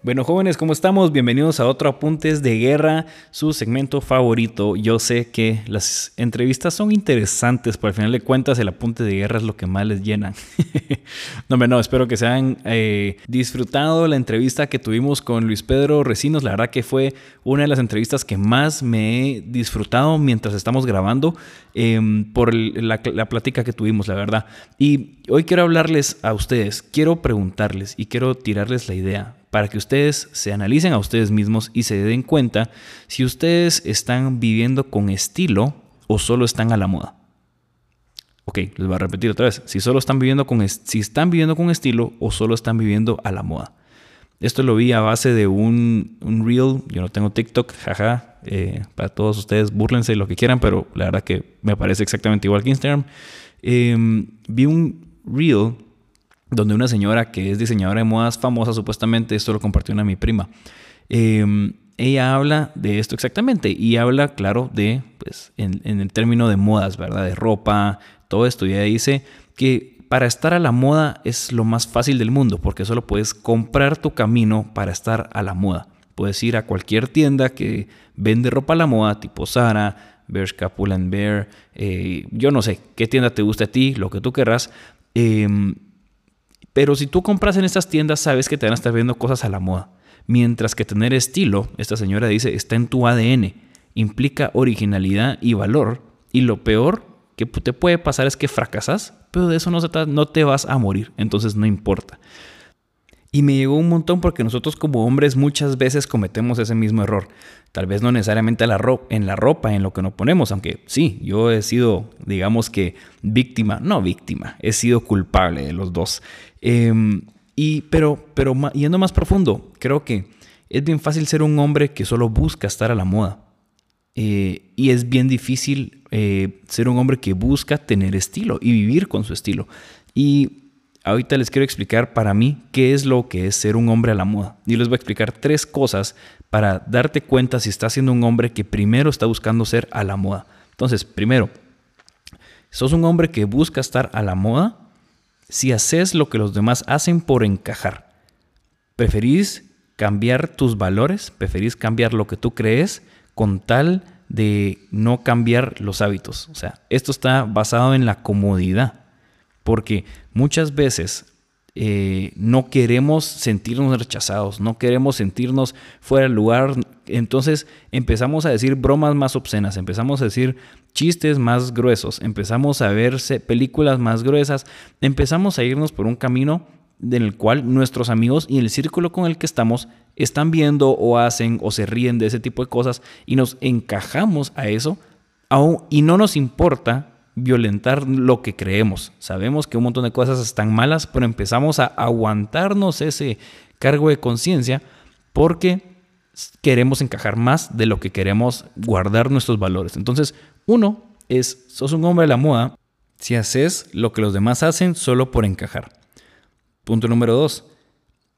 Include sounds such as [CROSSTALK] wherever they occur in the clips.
Bueno, jóvenes, ¿cómo estamos? Bienvenidos a otro Apuntes de Guerra, su segmento favorito. Yo sé que las entrevistas son interesantes, pero al final de cuentas el apunte de guerra es lo que más les llena. [LAUGHS] no, no, espero que se hayan eh, disfrutado la entrevista que tuvimos con Luis Pedro Recinos. La verdad que fue una de las entrevistas que más me he disfrutado mientras estamos grabando em, por la, la plática que tuvimos, la verdad. Y hoy quiero hablarles a ustedes, quiero preguntarles y quiero tirarles la idea para que ustedes se analicen a ustedes mismos y se den cuenta si ustedes están viviendo con estilo o solo están a la moda. Ok, les voy a repetir otra vez. Si solo están viviendo con, si están viviendo con estilo o solo están viviendo a la moda. Esto lo vi a base de un, un reel. Yo no tengo TikTok, jaja. Eh, para todos ustedes, burlense lo que quieran, pero la verdad que me parece exactamente igual que Instagram. Em, vi un reel donde una señora que es diseñadora de modas famosa, supuestamente, esto lo compartió una mi prima. Em, ella habla de esto exactamente y habla, claro, de, pues, en, el término de modas, ¿verdad? De ropa, todo esto. Y ella dice que para estar a la moda es lo más fácil del mundo, porque solo puedes comprar tu camino para estar a la moda. Puedes ir a cualquier tienda que vende ropa a la moda, tipo Zara, Bershka, Pull Bear, eh, yo no sé qué tienda te guste a ti, lo que tú querrás. Em, pero si tú compras en estas tiendas, sabes que te van a estar viendo cosas a la moda. Mientras que tener estilo, esta señora dice, está en tu ADN, implica originalidad y valor. Y lo peor que te puede pasar es que fracasas, pero de eso no, se no te vas a morir, entonces no importa. Y me llegó un montón porque nosotros como hombres muchas veces cometemos ese mismo error. Tal vez no necesariamente en la ropa, en lo que nos ponemos, aunque sí, yo he sido, digamos que, víctima, no víctima, he sido culpable de los dos. Em, y, pero, pero yendo más profundo, creo que es bien fácil ser un hombre que solo busca estar a la moda. Eh, y es bien difícil eh, ser un hombre que busca tener estilo y vivir con su estilo. Y ahorita les quiero explicar para mí qué es lo que es ser un hombre a la moda. Y les voy a explicar tres cosas para darte cuenta si estás siendo un hombre que primero está buscando ser a la moda. Entonces, primero, sos un hombre que busca estar a la moda si haces lo que los demás hacen por encajar. Preferís cambiar tus valores, preferís cambiar lo que tú crees con tal de no cambiar los hábitos. O sea, esto está basado en la comodidad porque muchas veces eh, no queremos sentirnos rechazados, no queremos sentirnos fuera del lugar, entonces empezamos a decir bromas más obscenas, empezamos a decir chistes más gruesos, empezamos a verse películas más gruesas, empezamos a irnos por un camino en el cual nuestros amigos y el círculo con el que estamos están viendo o hacen o se ríen de ese tipo de cosas y nos encajamos a eso y no nos importa violentar lo que creemos. Sabemos que un montón de cosas están malas, pero empezamos a aguantarnos ese cargo de conciencia porque queremos encajar más de lo que queremos guardar nuestros valores. Entonces, uno es, sos un hombre de la moda si haces lo que los demás hacen solo por encajar. Punto número dos,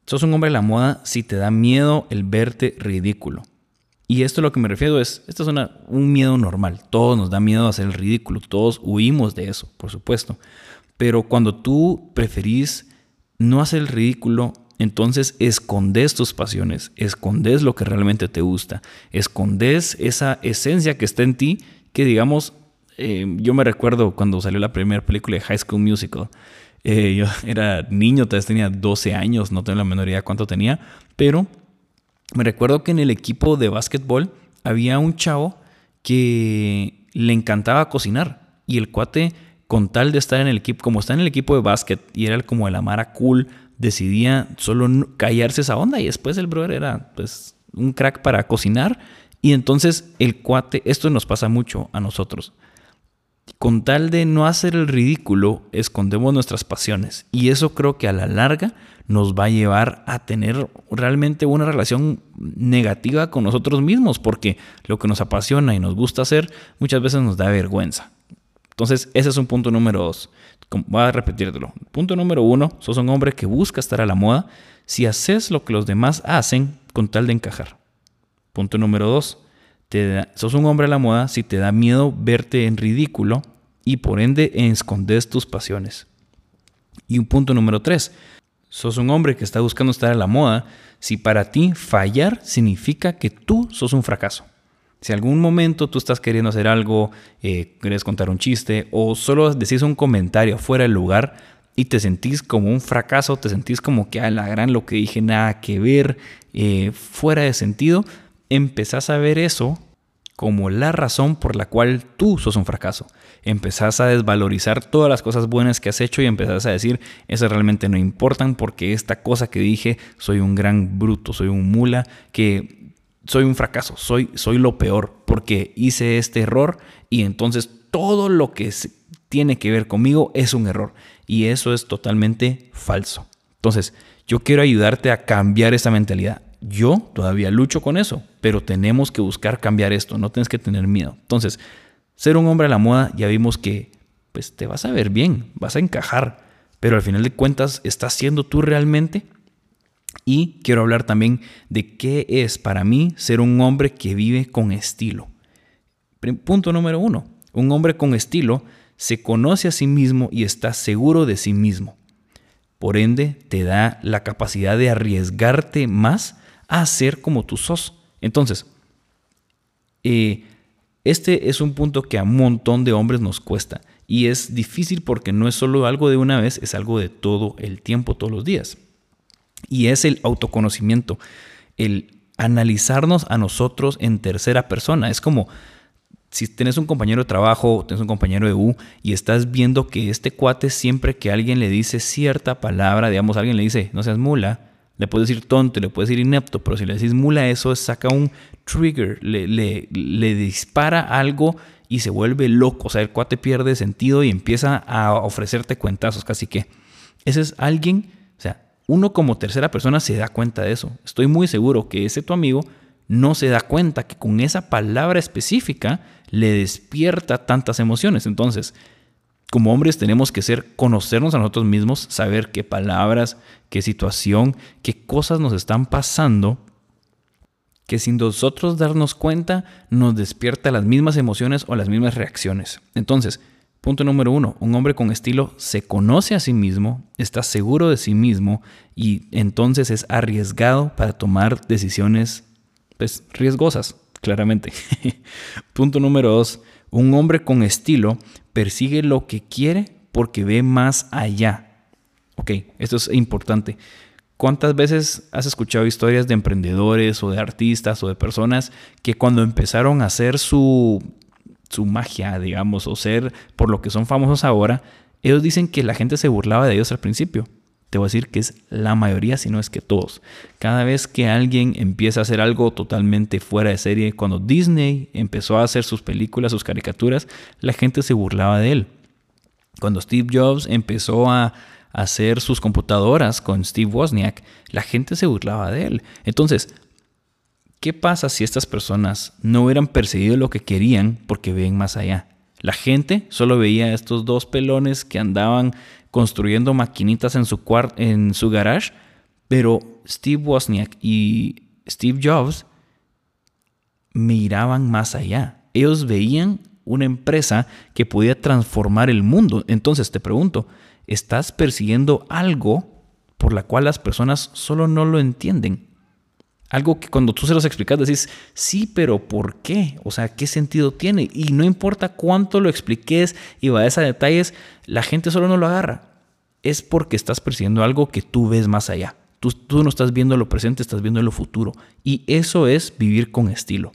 sos un hombre de la moda si te da miedo el verte ridículo. Y esto lo que me refiero es, esto es un miedo normal. Todos nos da miedo a hacer el ridículo, todos huimos de eso, por supuesto. Pero cuando tú preferís no hacer el ridículo, entonces escondes tus pasiones, escondes lo que realmente te gusta, escondes esa esencia que está en ti, que digamos, eh, yo me recuerdo cuando salió la primera película de High School Musical. Eh, yo [LAUGHS] era niño, tal vez tenía 12 años, no tengo la menor idea cuánto tenía, pero me recuerdo que en el equipo de básquetbol había un chavo que le encantaba cocinar y el cuate con tal de estar en el equipo, como está en el equipo de básquet y era como el Amara cool, decidía solo callarse esa onda y después el brother era pues un crack para cocinar y entonces el cuate, esto nos pasa mucho a nosotros. Con tal de no hacer el ridículo, escondemos nuestras pasiones. Y eso creo que a la larga nos va a llevar a tener realmente una relación negativa con nosotros mismos, porque lo que nos apasiona y nos gusta hacer muchas veces nos da vergüenza. Entonces, ese es un punto número dos. Voy a repetírtelo. Punto número uno, sos un hombre que busca estar a la moda si haces lo que los demás hacen con tal de encajar. Punto número dos, sos un hombre a la moda si te da miedo verte en ridículo y por ende escondes tus pasiones. Y un punto número tres, sos un hombre que está buscando estar a la moda si para ti fallar significa que tú sos un fracaso. Si algún momento tú estás queriendo hacer algo, eh, quieres contar un chiste o solo decís un comentario fuera del lugar y te sentís como un fracaso, te sentís como que a la gran lo que dije nada que ver, eh, fuera de sentido, empezás a ver eso como la razón por la cual tú sos un fracaso. Empezás a desvalorizar todas las cosas buenas que has hecho y empezás a decir, esas realmente no importan porque esta cosa que dije, soy un gran bruto, soy un mula, que soy un fracaso, soy, soy lo peor porque hice este error y entonces todo lo que tiene que ver conmigo es un error. Y eso es totalmente falso. Entonces, yo quiero ayudarte a cambiar esa mentalidad yo todavía lucho con eso, pero tenemos que buscar cambiar esto, no tienes que tener miedo. Entonces, ser un hombre a la moda, ya vimos que pues te vas a ver bien, vas a encajar, pero al final de cuentas, ¿estás siendo tú realmente? Y quiero hablar también de qué es para mí ser un hombre que vive con estilo. Punto número uno, un hombre con estilo se conoce a sí mismo y está seguro de sí mismo. Por ende, te da la capacidad de arriesgarte más a ser como tú sos. Entonces, eh, este es un punto que a un montón de hombres nos cuesta y es difícil porque no es solo algo de una vez, es algo de todo el tiempo, todos los días. Y es el autoconocimiento, el analizarnos a nosotros en tercera persona. Es como si tienes un compañero de trabajo, tienes un compañero de U y estás viendo que este cuate siempre que alguien le dice cierta palabra, digamos, alguien le dice, no seas mula, le puedes decir tonto, le puedes decir inepto, pero si le decís mula, eso saca un trigger, le, le, dispara algo y se vuelve loco. O sea, el cuate pierde sentido y empieza a ofrecerte cuentazos, casi que. Ese es alguien, o sea, uno como tercera persona se da cuenta de eso. Estoy muy seguro que ese tu amigo no se da cuenta que con esa palabra específica le despierta tantas emociones. Entonces, como hombres tenemos que ser conocernos a nosotros mismos, saber qué palabras, qué situación, qué cosas nos están pasando, que sin nosotros darnos cuenta nos despierta las mismas emociones o las mismas reacciones. Entonces, punto número uno, un hombre con estilo se conoce a sí mismo, está seguro de sí mismo y entonces es arriesgado para tomar decisiones pues, riesgosas, claramente. [LAUGHS] punto número dos, un hombre con estilo persigue lo que quiere porque ve más allá. Ok, esto es importante. ¿Cuántas veces has escuchado historias de emprendedores o de artistas o de personas que cuando empezaron a hacer su, su magia, digamos, o ser por lo que son famosos ahora, ellos dicen que la gente se burlaba de ellos al principio? Te voy a decir que es la mayoría, si no es que todos. Cada vez que alguien empieza a hacer algo totalmente fuera de serie, cuando Disney empezó a hacer sus películas, sus caricaturas, la gente se burlaba de él. Cuando Steve Jobs empezó a hacer sus computadoras con Steve Wozniak, la gente se burlaba de él. Entonces, ¿qué pasa si estas personas no hubieran perseguido lo que querían porque ven más allá? La gente solo veía a estos dos pelones que andaban construyendo maquinitas en su, en su garage, pero Steve Wozniak y Steve Jobs miraban más allá. Ellos veían una empresa que podía transformar el mundo. Entonces te pregunto, ¿estás persiguiendo algo por la cual las personas solo no lo entienden? Algo que cuando tú se los explicas decís, sí, pero ¿por qué? O sea, ¿qué sentido tiene? Y no importa cuánto lo expliques y vayas a detalles, la gente solo no lo agarra. Es porque estás persiguiendo algo que tú ves más allá. Tú, tú no estás viendo lo presente, estás viendo lo futuro. Y eso es vivir con estilo.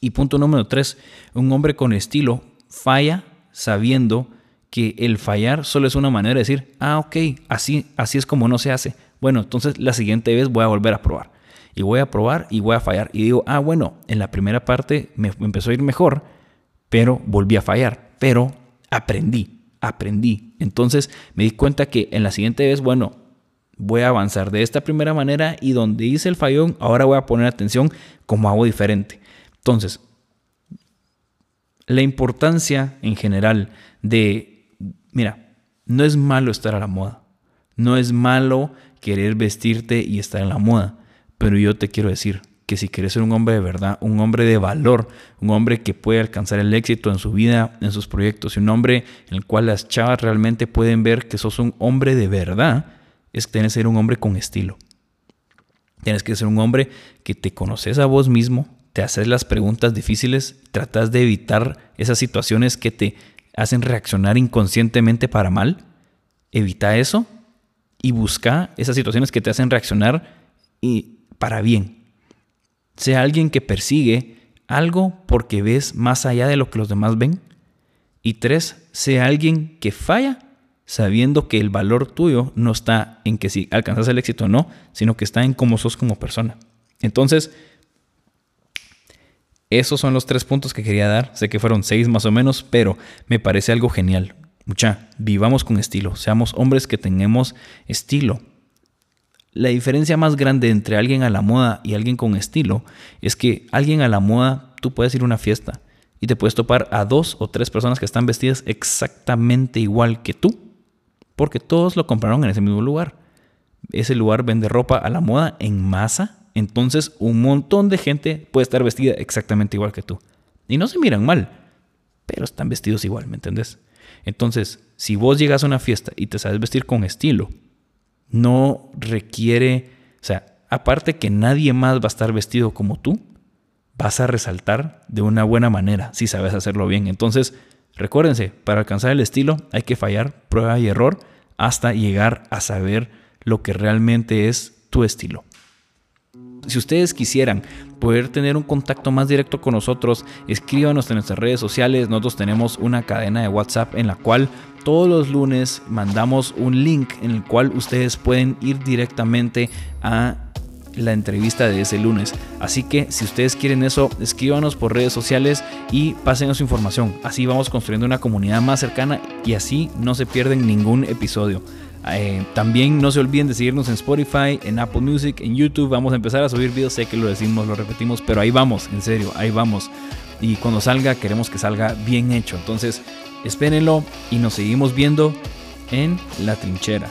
Y punto número tres, un hombre con estilo falla sabiendo que el fallar solo es una manera de decir, ah, ok, así, así es como no se hace. Bueno, entonces la siguiente vez voy a volver a probar y voy a probar y voy a fallar. Y digo, ah, bueno, en la primera parte me empezó a ir mejor, pero volví a fallar. pero aprendí, aprendí. Entonces me di cuenta que en la siguiente vez, bueno, voy a avanzar de esta primera manera y donde hice el fallón, ahora voy a poner atención como hago diferente. Entonces, la importancia en general de, mira, no es malo estar a la moda, no es malo querer vestirte y estar en la moda, pero yo te quiero decir que si quieres ser un hombre de verdad, un hombre de valor, un hombre que puede alcanzar el éxito en su vida, en sus proyectos, y un hombre en el cual las chavas realmente pueden ver que sos un hombre de verdad, es que tienes que ser un hombre con estilo. Tienes que ser un hombre que te conoces a vos mismo, te haces las preguntas difíciles, tratas de evitar esas situaciones que te hacen reaccionar inconscientemente para mal. Evita eso y busca esas situaciones que te hacen reaccionar y para bien. Sea alguien que persigue algo porque ves más allá de lo que los demás ven. Y tres, sea alguien que falla sabiendo que el valor tuyo no está en que si alcanzas el éxito o no, sino que está en cómo sos como persona. Entonces, esos son los tres puntos que quería dar. Sé que fueron seis más o menos, pero me parece algo genial. Mucha, vivamos con estilo, seamos hombres que tengamos estilo. La diferencia más grande entre alguien a la moda y alguien con estilo es que alguien a la moda, tú puedes ir a una fiesta y te puedes topar a dos o tres personas que están vestidas exactamente igual que tú, porque todos lo compraron en ese mismo lugar. Ese lugar vende ropa a la moda en masa entonces un montón de gente puede estar vestida exactamente igual que tú. Y no se miran mal, pero están vestidos igual, ¿me entendés? Entonces, si vos llegas a una fiesta y te sabes vestir con estilo, no requiere, o sea, aparte que nadie más va a estar vestido como tú, vas a resaltar de una buena manera si sabes hacerlo bien. Entonces, recuérdense, para alcanzar el estilo hay que fallar, prueba y error hasta llegar a saber lo que realmente es tu estilo si ustedes quisieran poder tener un contacto más directo con nosotros, escríbanos en nuestras redes sociales. Nosotros tenemos una cadena de WhatsApp en la cual todos los lunes mandamos un link en el cual ustedes pueden ir directamente a la entrevista de ese lunes. Así que si ustedes quieren eso, escríbanos por redes sociales y pásenos su información. Así vamos construyendo una comunidad más cercana y así no se pierden ningún episodio. Eh, también no se olviden de seguirnos en Spotify, en Apple Music, en YouTube. Vamos a empezar a subir videos. Sé que lo decimos, lo repetimos, pero ahí vamos, en serio, ahí vamos. Y cuando salga, queremos que salga bien hecho. Entonces, espérenlo y nos seguimos viendo en la trinchera.